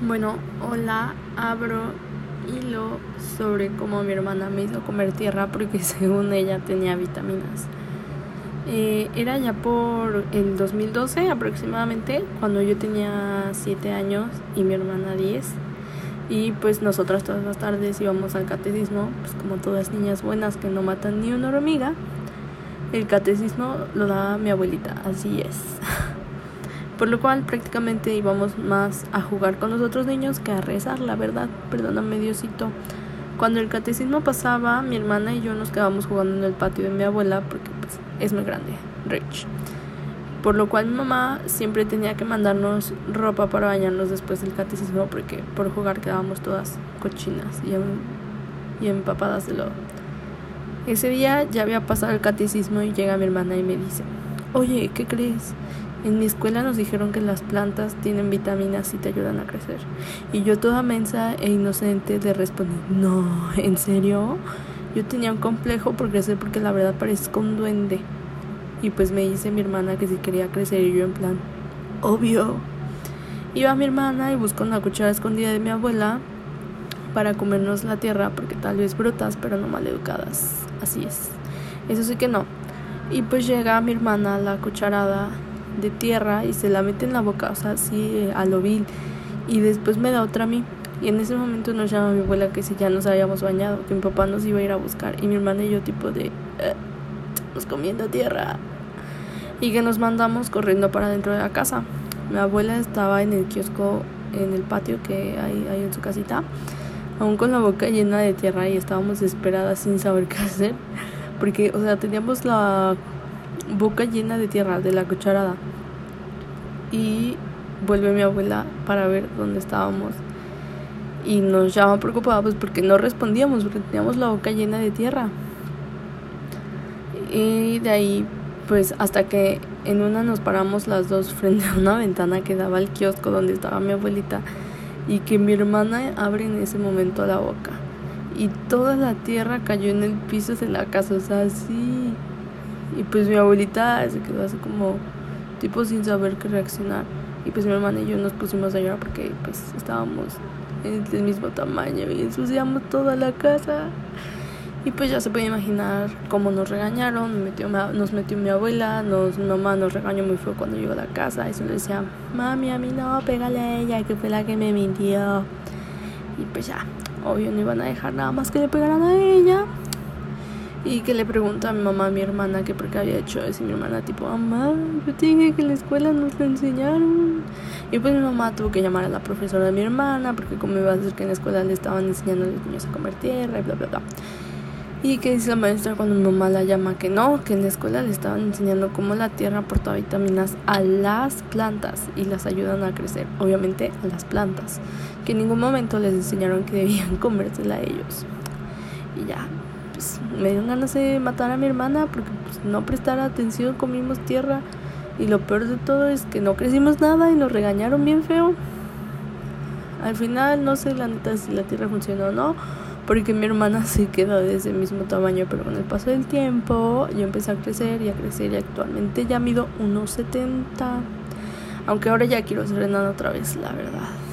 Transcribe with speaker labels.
Speaker 1: Bueno, hola, abro hilo sobre cómo mi hermana me hizo comer tierra porque según ella tenía vitaminas. Eh, era ya por el 2012 aproximadamente, cuando yo tenía 7 años y mi hermana 10. Y pues nosotras todas las tardes íbamos al catecismo, pues como todas niñas buenas que no matan ni una hormiga. El catecismo lo daba mi abuelita, así es. por lo cual prácticamente íbamos más a jugar con los otros niños que a rezar, la verdad, perdóname Diosito. Cuando el catecismo pasaba, mi hermana y yo nos quedábamos jugando en el patio de mi abuela porque pues, es muy grande, rich. Por lo cual mi mamá siempre tenía que mandarnos ropa para bañarnos después del catecismo porque por jugar quedábamos todas cochinas y, y empapadas de lodo. Ese día ya había pasado el catecismo y llega mi hermana y me dice, oye, ¿qué crees? En mi escuela nos dijeron que las plantas tienen vitaminas y te ayudan a crecer. Y yo toda mensa e inocente le respondí, no, ¿en serio? Yo tenía un complejo por crecer porque la verdad parezco un duende. Y pues me dice mi hermana que si quería crecer y yo en plan, obvio. Iba mi hermana y buscó una cuchara escondida de mi abuela para comernos la tierra porque tal vez brutas pero no mal educadas. Así es. Eso sí que no. Y pues llega mi hermana la cucharada de tierra y se la mete en la boca, o sea, así eh, a lo vil. Y después me da otra a mí. Y en ese momento nos llama mi abuela que si ya nos habíamos bañado, que mi papá nos iba a ir a buscar. Y mi hermana y yo tipo de... Eh, comiendo tierra. Y que nos mandamos corriendo para dentro de la casa. Mi abuela estaba en el kiosco, en el patio que hay, hay en su casita, aún con la boca llena de tierra y estábamos desesperadas sin saber qué hacer. Porque, o sea, teníamos la boca llena de tierra de la cucharada. Y vuelve mi abuela para ver dónde estábamos. Y nos llama preocupados pues, porque no respondíamos, porque teníamos la boca llena de tierra. Y de ahí, pues hasta que en una nos paramos las dos frente a una ventana que daba al kiosco donde estaba mi abuelita. Y que mi hermana abre en ese momento la boca. Y toda la tierra cayó en el piso de la casa, o sea, así y pues mi abuelita se quedó así como tipo sin saber qué reaccionar. Y pues mi hermana y yo nos pusimos a llorar porque pues estábamos del mismo tamaño y ensuciamos toda la casa. Y pues ya se puede imaginar cómo nos regañaron, metió, nos metió mi abuela, nos, mamá nos regañó muy feo cuando llegó a la casa y se le decía, mami, a mí no, pégale a ella, que fue la que me mintió. Y pues ya, obvio no iban a dejar nada más que le pegaran a ella. Que le pregunta a mi mamá, a mi hermana, que por qué había hecho eso. Y mi hermana, tipo, mamá, yo te dije que en la escuela nos lo enseñaron. Y pues mi mamá tuvo que llamar a la profesora de mi hermana, porque como iba a decir que en la escuela le estaban enseñando a los niños a comer tierra y bla, bla, bla. Y que dice la maestra cuando mi mamá la llama que no, que en la escuela le estaban enseñando cómo la tierra aporta vitaminas a las plantas y las ayudan a crecer, obviamente a las plantas, que en ningún momento les enseñaron que debían comérsela a ellos. Y ya, pues me dio ganas de matar a mi hermana porque pues, no prestar atención, comimos tierra y lo peor de todo es que no crecimos nada y nos regañaron bien feo. Al final no sé la neta si la tierra funcionó o no, porque mi hermana se quedó de ese mismo tamaño, pero con el paso del tiempo yo empecé a crecer y a crecer y actualmente ya mido 1,70. Aunque ahora ya quiero ser enana otra vez, la verdad.